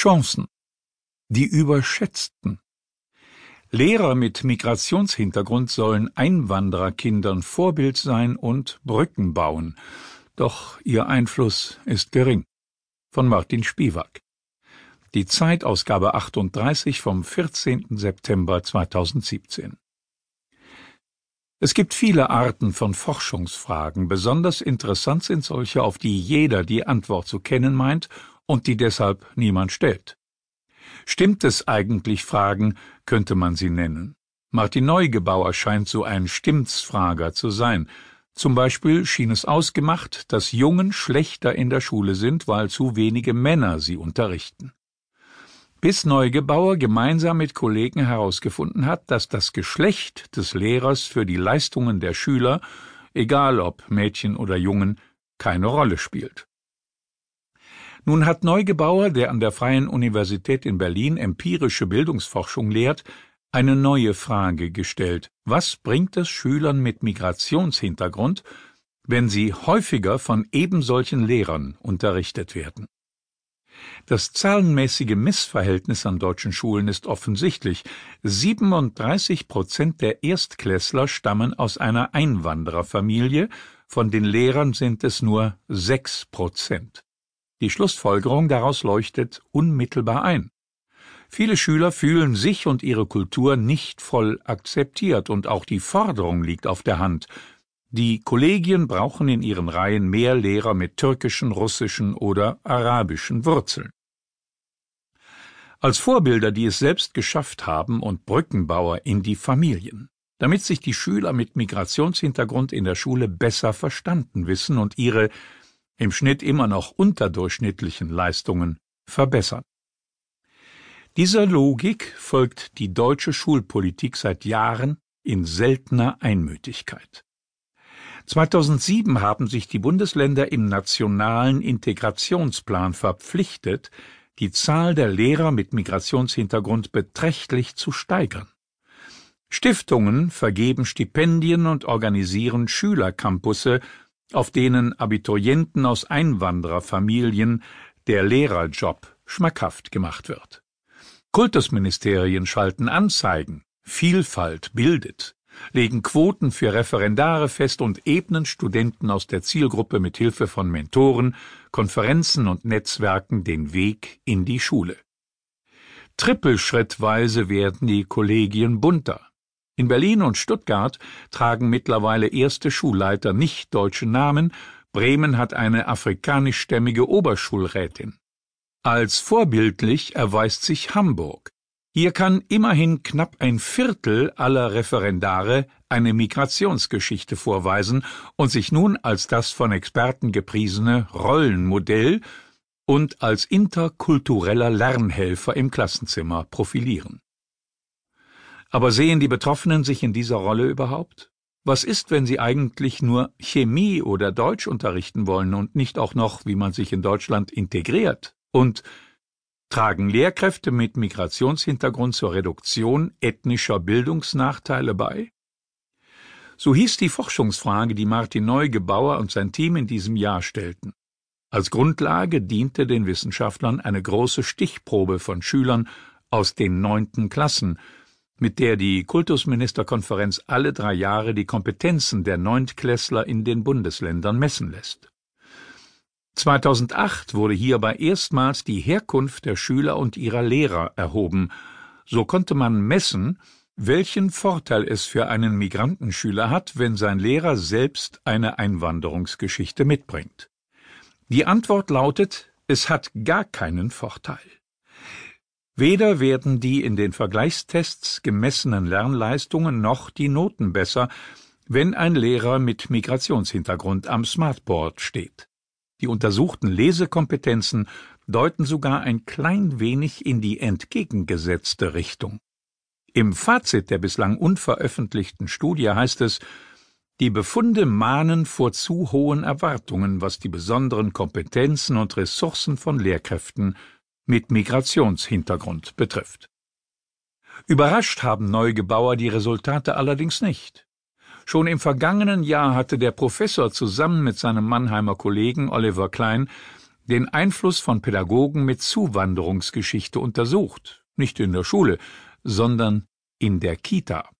Chancen. Die überschätzten. Lehrer mit Migrationshintergrund sollen Einwandererkindern Vorbild sein und Brücken bauen. Doch ihr Einfluss ist gering. Von Martin Spiewak. Die Zeitausgabe 38 vom 14. September 2017. Es gibt viele Arten von Forschungsfragen. Besonders interessant sind solche, auf die jeder die Antwort zu kennen meint und die deshalb niemand stellt. Stimmt es eigentlich Fragen, könnte man sie nennen. Martin Neugebauer scheint so ein Stimmtsfrager zu sein. Zum Beispiel schien es ausgemacht, dass Jungen schlechter in der Schule sind, weil zu wenige Männer sie unterrichten bis Neugebauer gemeinsam mit Kollegen herausgefunden hat, dass das Geschlecht des Lehrers für die Leistungen der Schüler, egal ob Mädchen oder Jungen, keine Rolle spielt. Nun hat Neugebauer, der an der Freien Universität in Berlin empirische Bildungsforschung lehrt, eine neue Frage gestellt. Was bringt es Schülern mit Migrationshintergrund, wenn sie häufiger von ebensolchen Lehrern unterrichtet werden? Das zahlenmäßige Missverhältnis an deutschen Schulen ist offensichtlich. 37 Prozent der Erstklässler stammen aus einer Einwandererfamilie, von den Lehrern sind es nur sechs Prozent. Die Schlussfolgerung daraus leuchtet unmittelbar ein. Viele Schüler fühlen sich und ihre Kultur nicht voll akzeptiert, und auch die Forderung liegt auf der Hand. Die Kollegien brauchen in ihren Reihen mehr Lehrer mit türkischen, russischen oder arabischen Wurzeln. Als Vorbilder, die es selbst geschafft haben und Brückenbauer in die Familien, damit sich die Schüler mit Migrationshintergrund in der Schule besser verstanden wissen und ihre im Schnitt immer noch unterdurchschnittlichen Leistungen verbessern. Dieser Logik folgt die deutsche Schulpolitik seit Jahren in seltener Einmütigkeit. 2007 haben sich die Bundesländer im nationalen Integrationsplan verpflichtet, die Zahl der Lehrer mit Migrationshintergrund beträchtlich zu steigern. Stiftungen vergeben Stipendien und organisieren Schülercampusse, auf denen Abiturienten aus Einwandererfamilien der Lehrerjob schmackhaft gemacht wird. Kultusministerien schalten Anzeigen, Vielfalt bildet, legen Quoten für Referendare fest und ebnen Studenten aus der Zielgruppe mit Hilfe von Mentoren, Konferenzen und Netzwerken den Weg in die Schule. Trippelschrittweise werden die Kollegien bunter. In Berlin und Stuttgart tragen mittlerweile erste Schulleiter nicht deutsche Namen, Bremen hat eine afrikanischstämmige Oberschulrätin. Als vorbildlich erweist sich Hamburg. Hier kann immerhin knapp ein Viertel aller Referendare eine Migrationsgeschichte vorweisen und sich nun als das von Experten gepriesene Rollenmodell und als interkultureller Lernhelfer im Klassenzimmer profilieren. Aber sehen die Betroffenen sich in dieser Rolle überhaupt? Was ist, wenn sie eigentlich nur Chemie oder Deutsch unterrichten wollen und nicht auch noch, wie man sich in Deutschland integriert? Und Tragen Lehrkräfte mit Migrationshintergrund zur Reduktion ethnischer Bildungsnachteile bei? So hieß die Forschungsfrage, die Martin Neugebauer und sein Team in diesem Jahr stellten. Als Grundlage diente den Wissenschaftlern eine große Stichprobe von Schülern aus den neunten Klassen, mit der die Kultusministerkonferenz alle drei Jahre die Kompetenzen der Neuntklässler in den Bundesländern messen lässt. 2008 wurde hierbei erstmals die Herkunft der Schüler und ihrer Lehrer erhoben. So konnte man messen, welchen Vorteil es für einen Migrantenschüler hat, wenn sein Lehrer selbst eine Einwanderungsgeschichte mitbringt. Die Antwort lautet, es hat gar keinen Vorteil. Weder werden die in den Vergleichstests gemessenen Lernleistungen noch die Noten besser, wenn ein Lehrer mit Migrationshintergrund am Smartboard steht. Die untersuchten Lesekompetenzen deuten sogar ein klein wenig in die entgegengesetzte Richtung. Im Fazit der bislang unveröffentlichten Studie heißt es, die Befunde mahnen vor zu hohen Erwartungen, was die besonderen Kompetenzen und Ressourcen von Lehrkräften mit Migrationshintergrund betrifft. Überrascht haben Neugebauer die Resultate allerdings nicht. Schon im vergangenen Jahr hatte der Professor zusammen mit seinem Mannheimer Kollegen Oliver Klein den Einfluss von Pädagogen mit Zuwanderungsgeschichte untersucht, nicht in der Schule, sondern in der Kita.